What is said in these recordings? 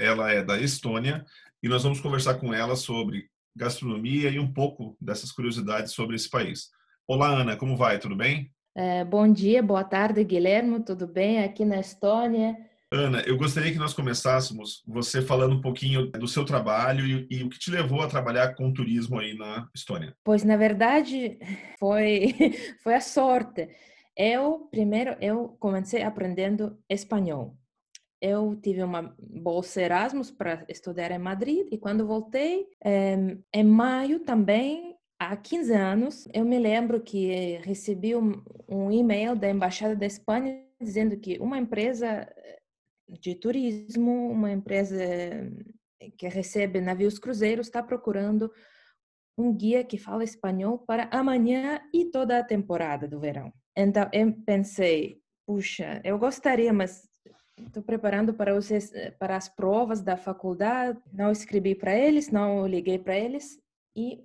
ela é da Estônia e nós vamos conversar com ela sobre gastronomia e um pouco dessas curiosidades sobre esse país. Olá, Ana, como vai? Tudo bem? É, bom dia, boa tarde, Guilherme, tudo bem? Aqui na Estônia. Ana, eu gostaria que nós começássemos você falando um pouquinho do seu trabalho e, e, o que te levou a trabalhar com turismo aí na Estônia. Pois, na verdade, foi, foi a sorte. Eu, primeiro, eu comecei aprendendo espanhol eu tive uma bolsa Erasmus para estudar em Madrid e quando voltei, em maio também, há 15 anos, eu me lembro que recebi um, um e-mail da Embaixada da Espanha dizendo que uma empresa eh, de turismo, uma empresa que recebe navios cruzeiros, está procurando um guia que fala espanhol para amanhã e toda a temporada do verão. Então eu pensei, puxa, eu gostaria, mas Estou preparando para, os, para as provas da faculdade. Não escrevi para eles, não liguei para eles. E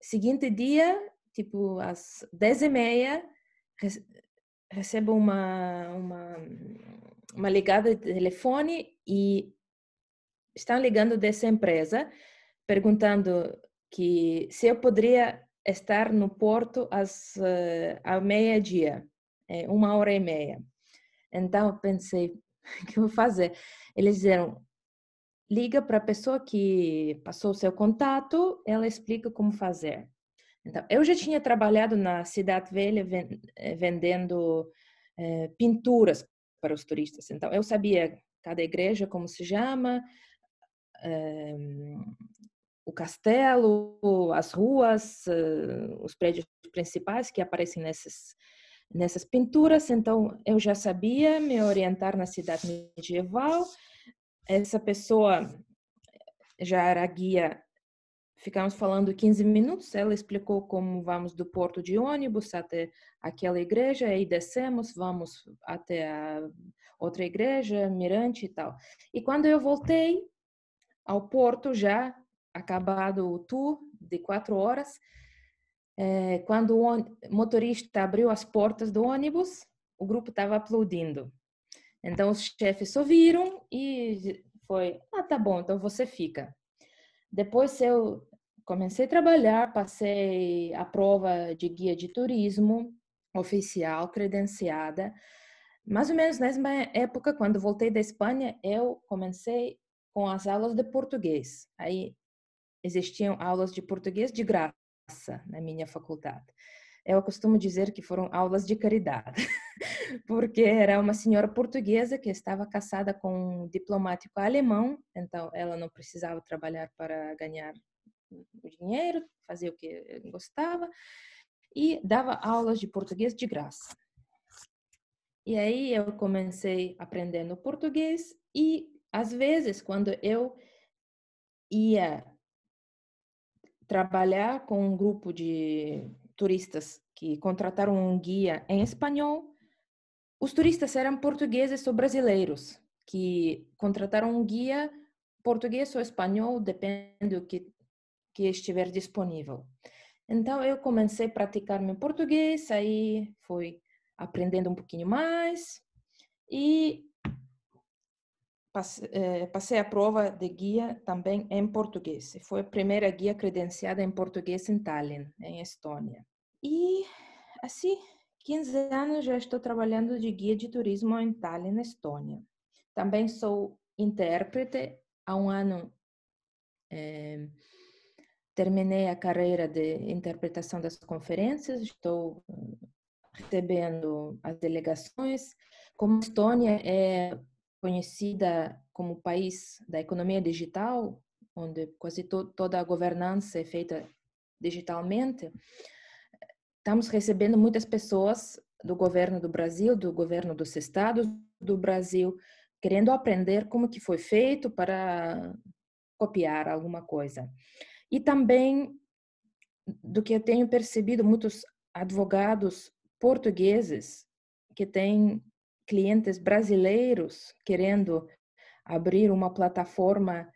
seguinte dia, tipo às dez e meia, recebo uma, uma, uma ligada de telefone e estão ligando dessa empresa perguntando que se eu poderia estar no porto às uh, ao meia dia, é, uma hora e meia. Então pensei, que eu vou fazer? Eles disseram, liga para a pessoa que passou o seu contato, ela explica como fazer. Então, eu já tinha trabalhado na Cidade Velha eh, vendendo é, pinturas para os turistas. Então, eu sabia cada igreja como se chama, é, o castelo, as ruas, os prédios principais que aparecem nesses nessas pinturas, então eu já sabia me orientar na cidade medieval. Essa pessoa já era guia, ficamos falando 15 minutos, ela explicou como vamos do porto de ônibus até aquela igreja, aí descemos, vamos até a outra igreja, mirante e tal. E quando eu voltei ao porto, já acabado o tour de quatro horas, é, quando o motorista abriu as portas do ônibus, o grupo estava aplaudindo. Então os chefes ouviram e foi, ah, tá bom, então você fica. Depois eu comecei a trabalhar, passei a prova de guia de turismo oficial, credenciada. Mais ou menos nessa época, quando voltei da Espanha, eu comecei com as aulas de português. Aí existiam aulas de português de graça na minha faculdade. Eu costumo dizer que foram aulas de caridade, porque era uma senhora portuguesa que estava casada com um diplomático alemão, então ela não precisava trabalhar para ganhar o dinheiro, fazer o que gostava, e dava aulas de português de graça. E aí eu comecei aprendendo português e às vezes quando eu ia trabalhar com um grupo de turistas que contrataram um guia em espanhol. Os turistas eram portugueses ou brasileiros que contrataram um guia português ou espanhol, depende do que, que estiver disponível. Então eu comecei a praticar meu português, aí fui aprendendo um pouquinho mais e passei a prova de guia também em português. Foi a primeira guia credenciada em português em Tallinn, em Estônia. E assim, 15 anos já estou trabalhando de guia de turismo em Tallinn, Estônia. Também sou intérprete. Há um ano é, terminei a carreira de interpretação das conferências. Estou recebendo as delegações. Como Estônia é conhecida como país da economia digital, onde quase to toda a governança é feita digitalmente, estamos recebendo muitas pessoas do governo do Brasil, do governo dos estados do Brasil, querendo aprender como que foi feito para copiar alguma coisa. E também, do que eu tenho percebido, muitos advogados portugueses que têm clientes brasileiros querendo abrir uma plataforma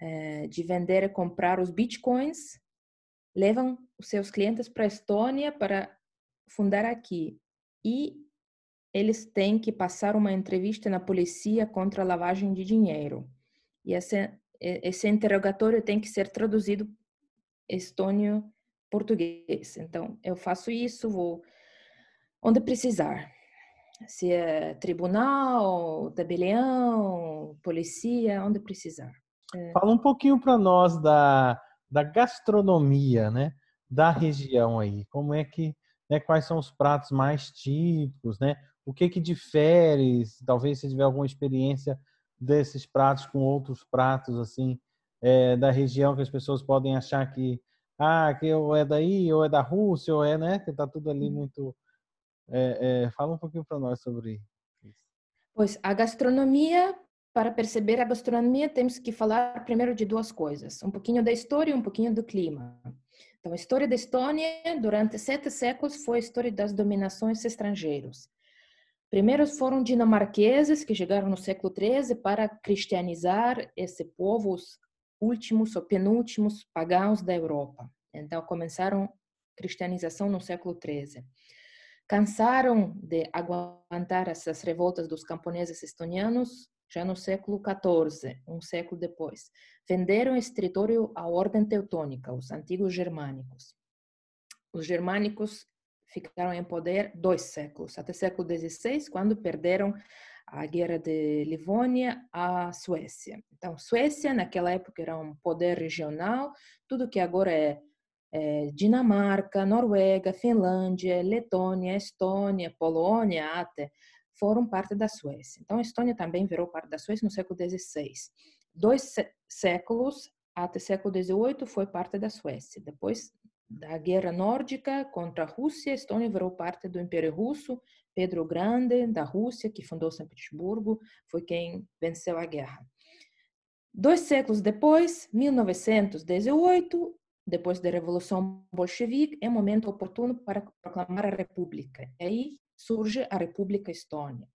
eh, de vender e comprar os bitcoins, levam os seus clientes para a Estônia para fundar aqui. E eles têm que passar uma entrevista na polícia contra a lavagem de dinheiro. E esse, esse interrogatório tem que ser traduzido estônio português. Então, eu faço isso, vou onde precisar. Se é tribunal, tabelião, polícia, onde precisar. É. Fala um pouquinho para nós da, da gastronomia, né? Da região aí. Como é que, né, quais são os pratos mais típicos, né? O que que difere, talvez se tiver alguma experiência desses pratos com outros pratos, assim, é, da região que as pessoas podem achar que, ah, que ou é daí, ou é da Rússia, ou é, né? Que tá tudo ali uhum. muito... É, é, fala um pouquinho para nós sobre isso. Pois, a gastronomia para perceber a gastronomia, temos que falar primeiro de duas coisas: um pouquinho da história e um pouquinho do clima. Então, a história da Estônia, durante sete séculos, foi a história das dominações estrangeiras. Primeiro foram dinamarqueses que chegaram no século XIII para cristianizar esse povo, os últimos ou penúltimos pagãos da Europa. Então, começaram cristianização no século XIII cansaram de aguentar essas revoltas dos camponeses estonianos já no século XIV, um século depois. Venderam esse território à Ordem Teutônica, os antigos germânicos. Os germânicos ficaram em poder dois séculos, até século XVI, quando perderam a guerra de Livônia à Suécia. Então, Suécia, naquela época, era um poder regional, tudo que agora é, é Dinamarca, Noruega, Finlândia, Letônia, Estônia, Polônia, até foram parte da Suécia. Então, a Estônia também virou parte da Suécia no século XVI. Dois séculos, até século XVIII, foi parte da Suécia. Depois da Guerra Nórdica contra a Rússia, a Estônia virou parte do Império Russo. Pedro Grande, da Rússia, que fundou São Petersburgo, foi quem venceu a guerra. Dois séculos depois, 1918, depois da Revolução Bolchevique, é momento oportuno para proclamar a República. E aí surge a República Estônia.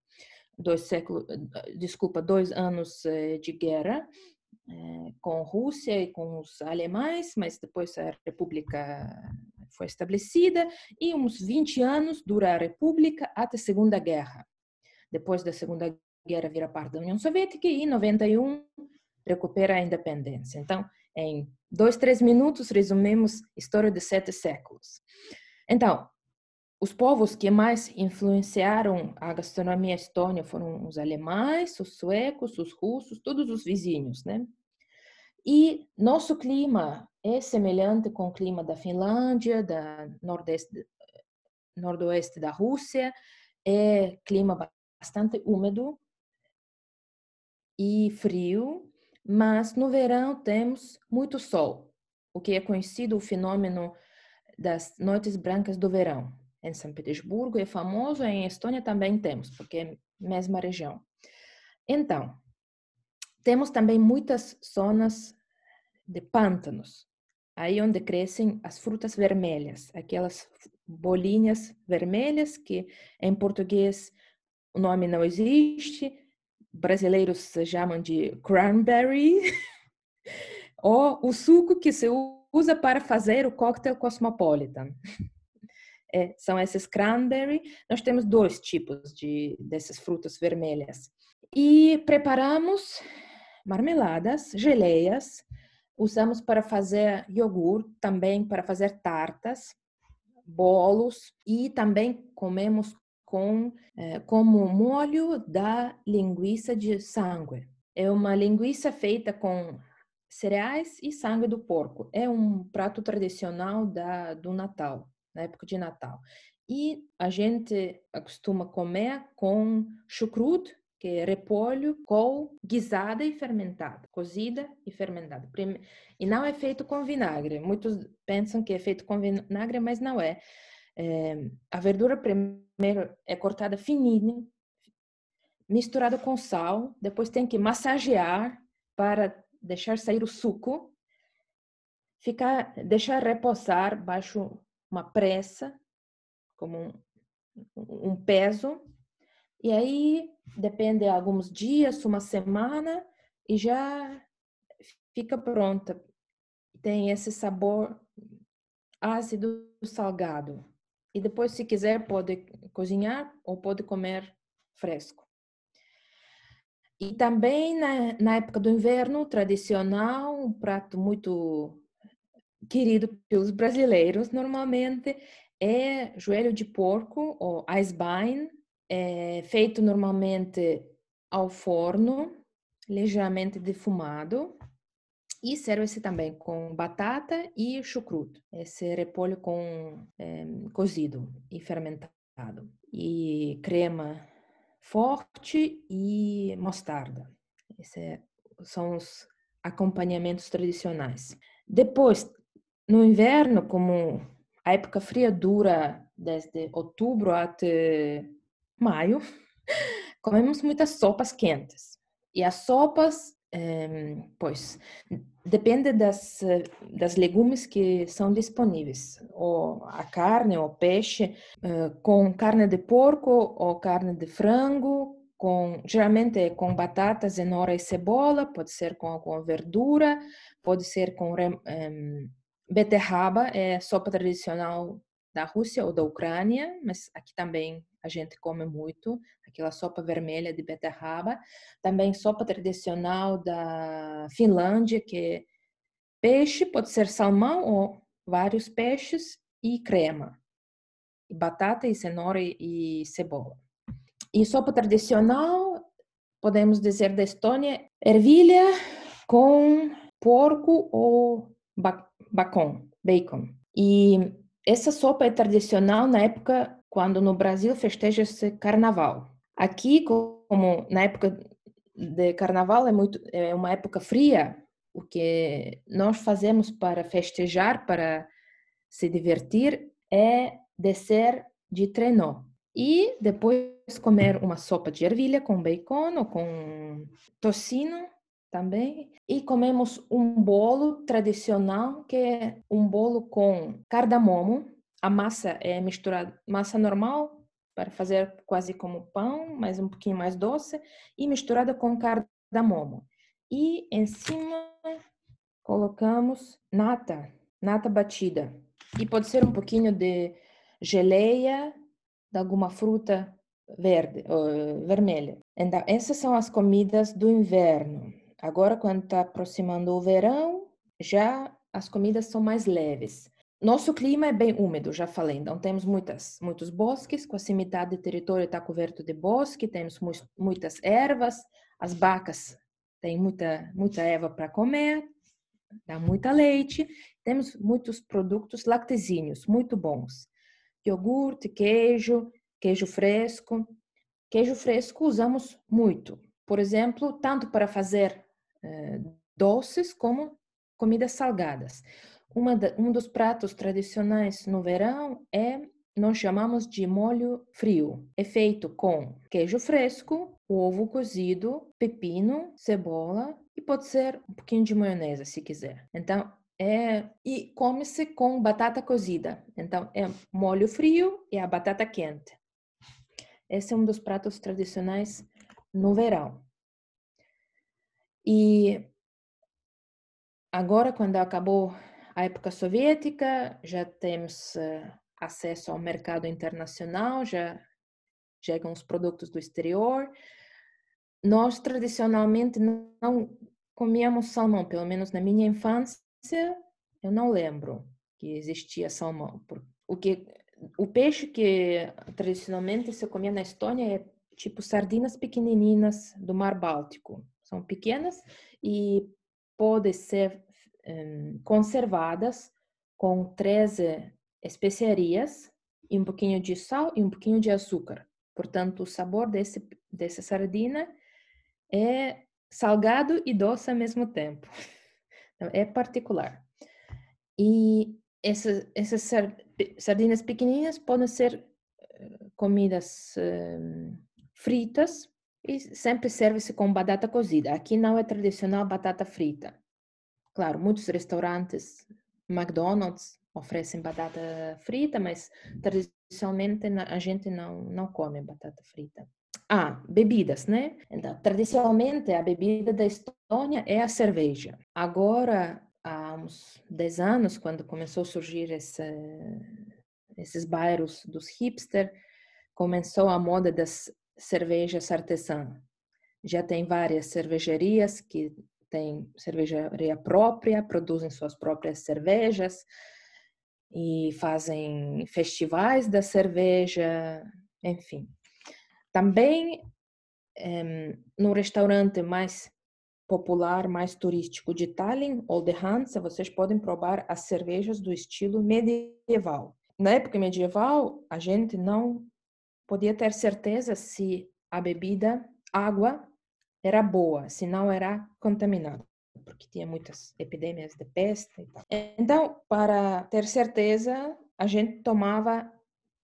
Dois séculos, desculpa, dois anos eh, de guerra eh, com a Rússia e com os alemães, mas depois a República foi estabelecida e uns 20 anos dura a República até a Segunda Guerra. Depois da Segunda Guerra vira parte da União Soviética e em 91 recupera a independência. Então, em dois, três minutos resumimos a história de sete séculos. Então, os povos que mais influenciaram a gastronomia estônia foram os alemães, os suecos, os russos, todos os vizinhos, né? E nosso clima é semelhante com o clima da Finlândia, da nordeste, nordeste da Rússia, é clima bastante úmido e frio, mas no verão temos muito sol, o que é conhecido o fenômeno das noites brancas do verão em São Petersburgo é famoso, em Estônia também temos, porque é a mesma região. Então, temos também muitas zonas de pântanos, aí onde crescem as frutas vermelhas, aquelas bolinhas vermelhas que em português o nome não existe, brasileiros chamam de cranberry, ou o suco que se usa para fazer o cocktail cosmopolitan é, são esses cranberry. Nós temos dois tipos de dessas frutas vermelhas. E preparamos marmeladas, geleias, usamos para fazer iogurte, também para fazer tartas, bolos e também comemos com é, como molho da linguiça de sangue. É uma linguiça feita com cereais e sangue do porco. É um prato tradicional da, do Natal na época de Natal. E a gente costuma comer com chucrute, que é repolho, col, guisada e fermentada, cozida e fermentada. E não é feito com vinagre. Muitos pensam que é feito com vinagre, mas não é. É a verdura primeiro é cortada fininha, misturada com sal, depois tem que massagear para deixar sair o suco, ficar, deixar repousar baixo uma pressa, como um, um peso, e aí depende de alguns dias, uma semana, e já fica pronta. Tem esse sabor ácido salgado. E depois, se quiser, pode cozinhar ou pode comer fresco. E também na, na época do inverno, tradicional, um prato muito querido pelos brasileiros normalmente é joelho de porco ou Eisbein, é feito normalmente ao forno, ligeiramente defumado. E serve-se também com batata e chucrute, esse repolho com é, cozido e fermentado. E crema forte e mostarda. Esses são os acompanhamentos tradicionais. Depois, no inverno, como a época fria dura desde outubro até maio, comemos muitas sopas quentes. E as sopas, pois, depende das, das legumes que são disponíveis. Ou a carne ou peixe, eh, com carne de porco ou carne de frango, com, geralmente é com batata, cenoura e cebola, pode ser com alguma verdura, pode ser com um, beterraba, é sopa tradicional da Rússia ou da Ucrânia, mas aqui também a gente come muito, aquela sopa vermelha de beterraba. Também sopa tradicional da Finlândia, que é peixe, pode ser salmão ou vários peixes e crema. E batata e cenoura e cebola. E sopa tradicional, podemos dizer da Estônia, ervilha com porco ou bacon, bacon. E essa sopa é tradicional na época quando no Brasil festeja-se carnaval. Aqui, como na época de carnaval é muito é uma época fria, o que nós fazemos para festejar, para se divertir, é descer de trenó e depois comer uma sopa de ervilha com bacon ou com tocino também. E comemos um bolo tradicional, que é um bolo com cardamomo. A massa é misturada, massa normal, para fazer quase como pão, mas um pouquinho mais doce, e misturada com cardamomo. E em cima colocamos nata, nata batida. E pode ser um pouquinho de geleia de alguma fruta verde, vermelha. Então, essas são as comidas do inverno. Agora, quando está aproximando o verão, já as comidas são mais leves. Nosso clima é bem úmido, já falei, então temos muitas, muitos bosques, quase metade do território está coberto de bosque, temos muitas ervas, as vacas têm muita, muita erva para comer, dá muita leite, temos muitos produtos lactezinhos, muito bons. Iogurte, queijo, queijo fresco. Queijo fresco usamos muito, por exemplo, tanto para fazer eh, doces como comidas salgadas. Da, um dos pratos tradicionais no verão é nós chamamos de molho frio. É feito com queijo fresco, ovo cozido, pepino, cebola e pode ser um pouquinho de maionese se quiser. Então é e come-se com batata cozida. Então é molho frio e a batata quente. Esse é um dos pratos tradicionais no verão. E agora, quando acabou a época soviética, já temos uh, acesso ao mercado internacional, já chegam os produtos do exterior. Nós, tradicionalmente, não comíamos salmão, pelo menos na minha infância, eu não lembro que existia salmão. O, que, o peixe que tradicionalmente se comia na Estônia é tipo sardinas pequenininhas do Mar Báltico são pequenas e podem ser um, conservadas com 13 especiarias e um pouquinho de sal e um pouquinho de açúcar. Portanto, o sabor desse, dessa sardina é salgado e doce ao mesmo tempo. Então, é particular. E essas, sardinas pequeninas podem ser eh, comidas um, fritas E sempre serve-se com batata cozida. Aqui não é tradicional batata frita. Claro, muitos restaurantes, McDonald's, oferecem batata frita, mas tradicionalmente a gente não, não come batata frita. Ah, bebidas, né? Então, tradicionalmente a bebida da Estônia é a cerveja. Agora, há uns 10 anos, quando começou a surgir esse, esses bairros dos hipster, começou a moda das cervejas artesãs. Já tem várias cervejarias que têm cervejaria própria, produzem suas próprias cervejas e fazem festivais da cerveja, enfim. Também no restaurante mais popular, mais turístico de Tallinn, Oldehansa, vocês podem provar as cervejas do estilo medieval. Na época medieval, a gente não podia ter certeza se a bebida, água, era boa, se não era contaminada, porque tinha muitas epidemias de peste. Então, para ter certeza, a gente tomava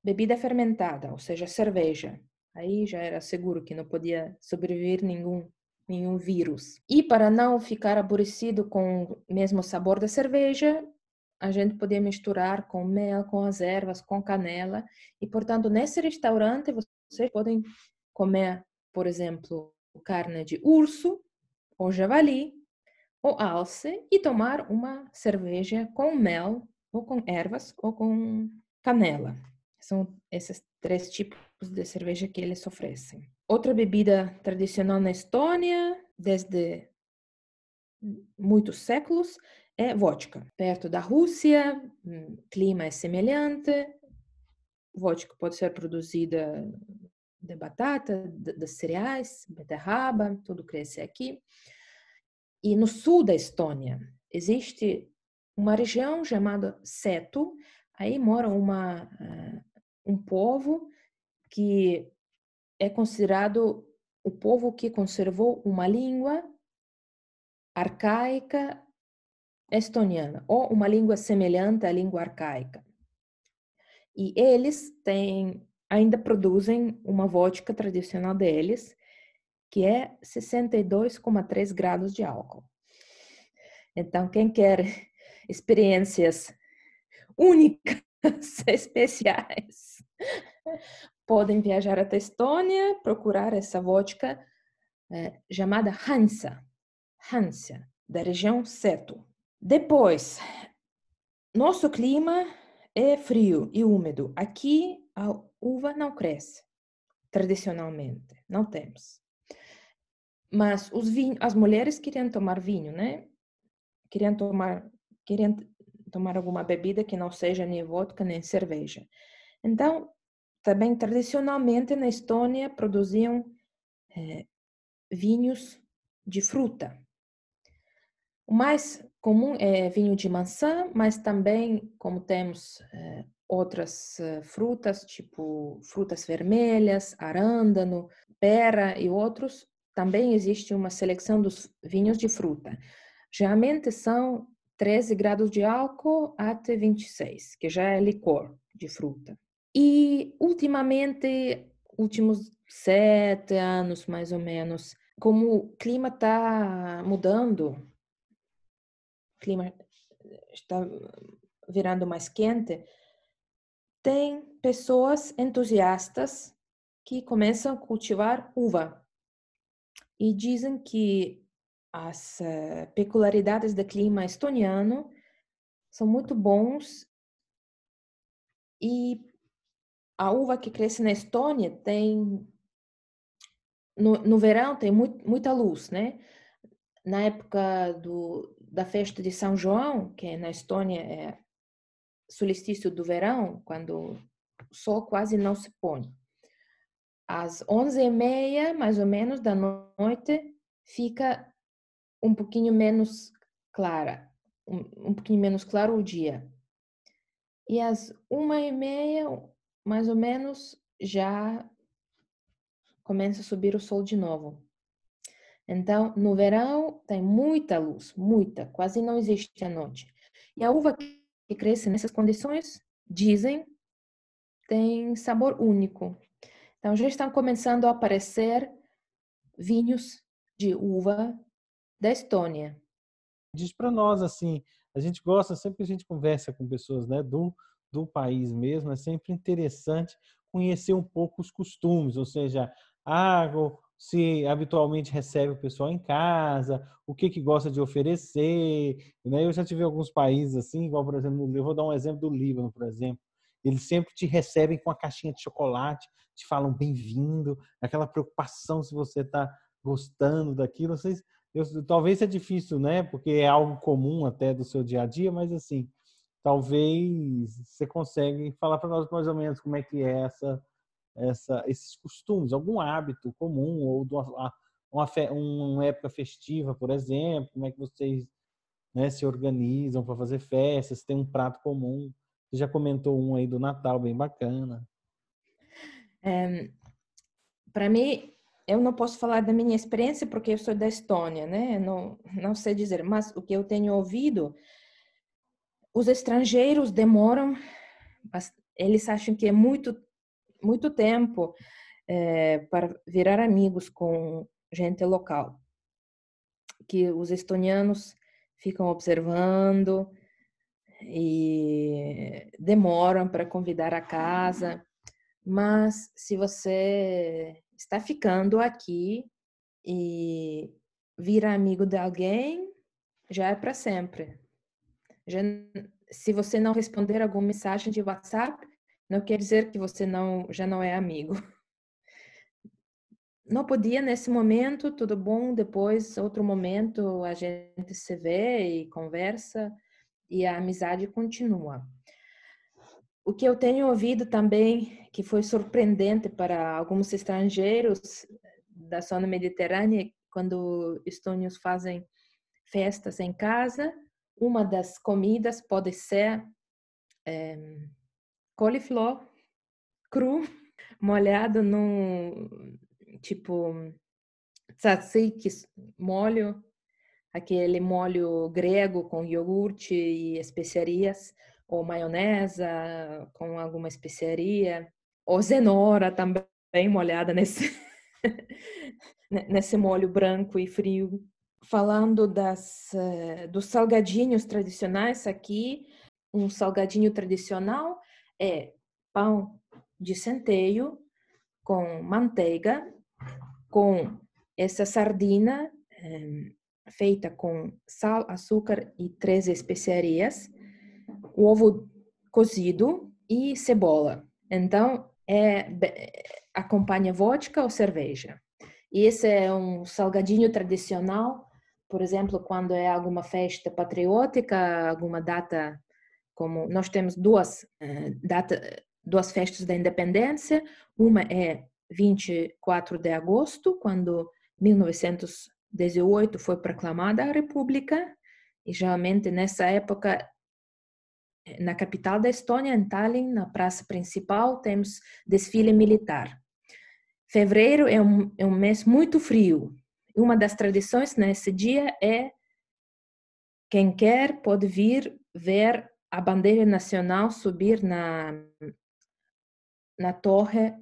bebida fermentada, ou seja, cerveja. Aí já era seguro que não podia sobreviver nenhum nenhum vírus. E para não ficar aborrecido com o mesmo sabor da cerveja, a gente podia misturar com mel, com as ervas, com canela. E, portanto, nesse restaurante vocês podem comer, por exemplo, carne de urso, ou javali, ou alce, e tomar uma cerveja com mel, ou com ervas, ou com canela. São esses três tipos de cerveja que eles oferecem. Outra bebida tradicional na Estônia, desde muitos séculos, é vodka. Perto da Rússia, hum, clima é semelhante. Vodka pode ser produzida de batata, de, cereais, beterraba, tudo cresce aqui. E no sul da Estônia existe uma região chamada Seto. Aí mora uma, uh, um povo que é considerado o povo que conservou uma língua arcaica estoniana, ou uma língua semelhante à língua arcaica. E eles têm, ainda produzem uma vodka tradicional deles, que é 62,3 graus de álcool. Então, quem quer experiências únicas, especiais, podem viajar até Estônia, procurar essa vodka é, chamada Hansa, Hansa, da região Seto. Depois, nosso clima é frio e úmido. Aqui a uva não cresce, tradicionalmente, não temos. Mas os vinhos, as mulheres queriam tomar vinho, né? Queriam tomar, queriam tomar alguma bebida que não seja nem vodka nem cerveja. Então, também tradicionalmente na Estônia produziam é, vinhos de fruta. O mais comum é vinho de maçã, mas também, como temos é, outras é, frutas, tipo frutas vermelhas, arândano, pera e outros, também existe uma seleção dos vinhos de fruta. Geralmente são 13 graus de álcool até 26, que já é licor de fruta. E ultimamente, últimos sete anos mais ou menos, como o clima está mudando, clima está virando mais quente, tem pessoas entusiastas que começam a cultivar uva e dizem que as uh, peculiaridades do clima estoniano são muito bons e a uva que cresce na Estônia tem no, no verão tem muito, muita luz, né? Na época do, da festa de São João, que na Estônia é solstício do verão, quando o sol quase não se põe. Às onze e meia, mais ou menos, da noite, fica um pouquinho menos clara, um, um pouquinho menos claro o dia. E às uma e meia, mais ou menos, já começa a subir o sol de novo. Então, no verão tem muita luz, muita, quase não existe a noite. E a uva que cresce nessas condições, dizem, tem sabor único. Então, já estão começando a aparecer vinhos de uva da Estônia. Diz para nós assim, a gente gosta sempre que a gente conversa com pessoas, né, do do país mesmo, é sempre interessante conhecer um pouco os costumes, ou seja, água, se habitualmente recebe o pessoal em casa, o que que gosta de oferecer. Né? Eu já tive alguns países assim, igual por exemplo, eu vou dar um exemplo do Líbano, por exemplo. Eles sempre te recebem com a caixinha de chocolate, te falam bem-vindo, aquela preocupação se você está gostando daquilo. Vocês, eu, talvez seja difícil, né? Porque é algo comum até do seu dia a dia, mas assim, talvez você consiga falar para nós mais ou menos como é que é essa, essa, esses costumes, algum hábito comum ou de uma, uma, uma época festiva, por exemplo, como é que vocês né, se organizam para fazer festas, tem um prato comum. Você já comentou um aí do Natal, bem bacana. É, para mim, eu não posso falar da minha experiência porque eu sou da Estônia, né? Não, não sei dizer, mas o que eu tenho ouvido os estrangeiros demoram, eles acham que é muito, muito tempo é, para virar amigos com gente local. Que os estonianos ficam observando e demoram para convidar a casa. Mas se você está ficando aqui e vira amigo de alguém, já é para sempre. Já, se você não responder alguma mensagem de WhatsApp, não quer dizer que você não já não é amigo. Não podia nesse momento, tudo bom, depois outro momento a gente se vê e conversa e a amizade continua. O que eu tenho ouvido também, que foi surpreendente para alguns estrangeiros da zona mediterrânea, quando estônios fazem festas em casa, uma das comidas pode ser é, coliflor cru, molhado num tipo tzatziki, molho, aquele molho grego com iogurte e especiarias, ou maionese com alguma especiaria, ou cenoura também molhada nesse, nesse molho branco e frio. Falando das, uh, dos salgadinhos tradicionais aqui, um salgadinho tradicional é pão de centeio com manteiga, com essa sardina eh, feita com sal, açúcar e três especiarias, ovo cozido e cebola. Então, é, acompanha vodka ou cerveja. E esse é um salgadinho tradicional por exemplo, quando é alguma festa patriótica, alguma data, como nós temos duas uh, data, duas festas da independência, uma é 24 de agosto, quando 1918 foi proclamada a República, e geralmente nessa época na capital da Estônia, em Tallinn, na praça principal, temos desfile militar. Fevereiro é um, é um mês muito frio, uma das tradições nesse dia é quem quer pode vir ver a bandeira nacional subir na, na torre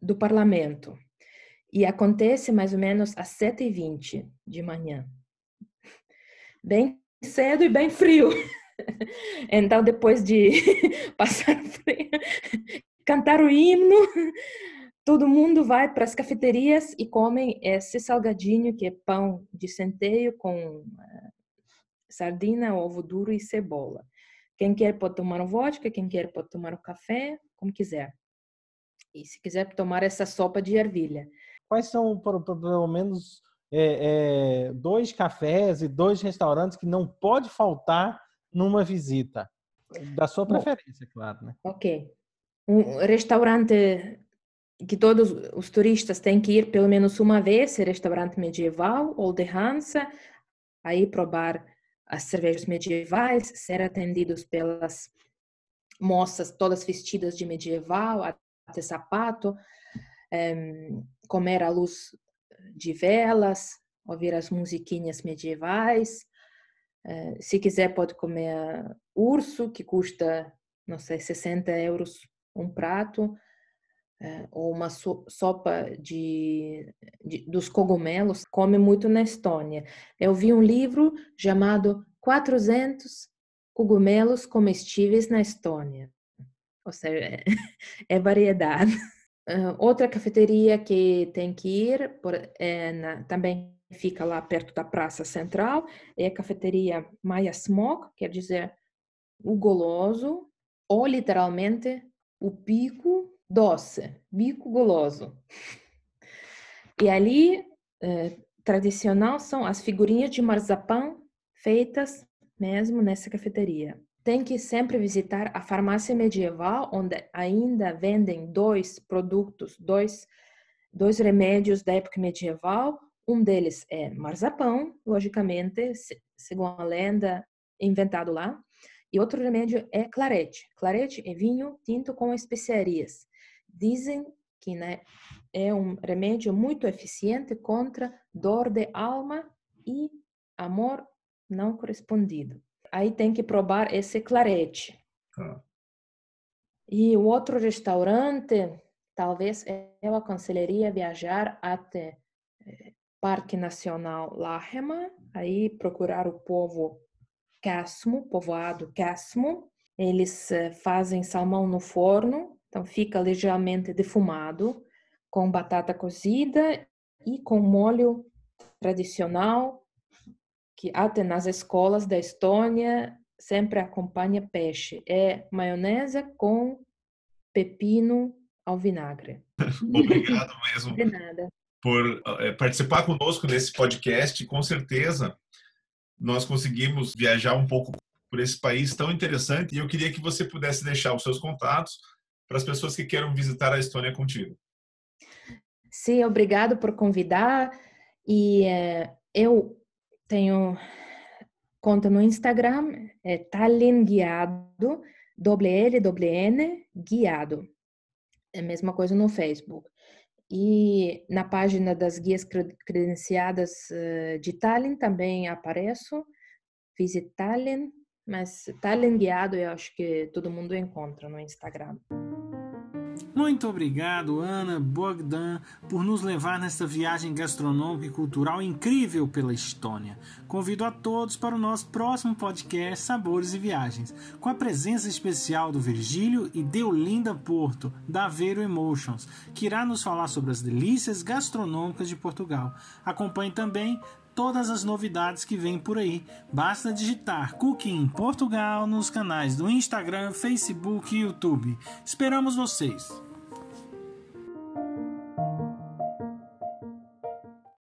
do parlamento. E acontece mais ou menos às 7h20 de manhã. Bem cedo e bem frio. Então, depois de passar frio, cantar o hino, todo mundo vai para as cafeterias e come esse salgadinho que é pão de centeio com uh, sardina, ovo duro e cebola. Quem quer pode tomar um vodka, quem quer pode tomar um café, como quiser. E se quiser tomar essa sopa de ervilha. Quais são, pelo menos, é, é, dois cafés e dois restaurantes que não pode faltar numa visita? Da sua preferência, Bom, claro. Né? Ok. Um restaurante que todos os turistas têm que ir pelo menos uma vez, restaurante medieval ou de Hansa, aí provar as cervejas medievais, ser atendidos pelas moças todas vestidas de medieval, até sapato, um, comer à luz de velas, ouvir as musiquinhas medievais. Uh, se quiser, pode comer urso, que custa, não sei, 60 euros um prato é, ou uma so sopa de, de, dos cogumelos, come muito na Estônia. Eu vi um livro chamado 400 cogumelos comestíveis na Estônia. Ou seja, é, é variedade. Uh, outra cafeteria que tem que ir, por, é na, também fica lá perto da Praça Central, é a cafeteria Maya Smog, quer dizer o goloso, ou literalmente o pico doce, bico goloso. E ali, eh, tradicional, são as figurinhas de marzipan feitas mesmo nessa cafeteria. Tem que sempre visitar a farmácia medieval, onde ainda vendem dois produtos, dois, dois remédios da época medieval. Um deles é marzipan, logicamente, segundo a lenda, inventado lá. E outro remédio é clarete. Clarete é vinho tinto com especiarias. Dizem que né, é um remédio muito eficiente contra dor de alma e amor não correspondido. Aí tem que provar esse clarete. Ah. E o outro restaurante, talvez eu aconselharia viajar até eh, Parque Nacional Lahema, aí procurar o povo Casmo, povoado Casmo. Eles eh, fazem salmão no forno, então fica ligeiramente defumado, com batata cozida e com molho tradicional, que até nas escolas da Estônia sempre acompanha peixe. É maionese com pepino ao vinagre. Obrigado mesmo. De nada. Por eh, participar conosco nesse podcast, com certeza nós conseguimos viajar um pouco por esse país tão interessante e eu queria que você pudesse deixar os seus contatos para as pessoas que queiram visitar a Estônia contigo. Sim, obrigado por convidar e é, eu tenho conta no Instagram, é Tallinn Guiado, doble L, doble N, Guiado. É a mesma coisa no Facebook. E na página das guias credenciadas eh, de Tallinn também apareço. Visit Tallinn, mas Tallinn guiado eu acho que todo mundo encontra no Instagram. Muito obrigado, Ana Bogdan, por nos levar nesta viagem gastronômica e cultural incrível pela Estônia. Convido a todos para o nosso próximo podcast Sabores e Viagens, com a presença especial do Virgílio e Deolinda Porto, da Aveiro Emotions, que irá nos falar sobre as delícias gastronômicas de Portugal. Acompanhe também todas as novidades que vêm por aí. Basta digitar Cooking Portugal nos canais do Instagram, Facebook e YouTube. Esperamos vocês!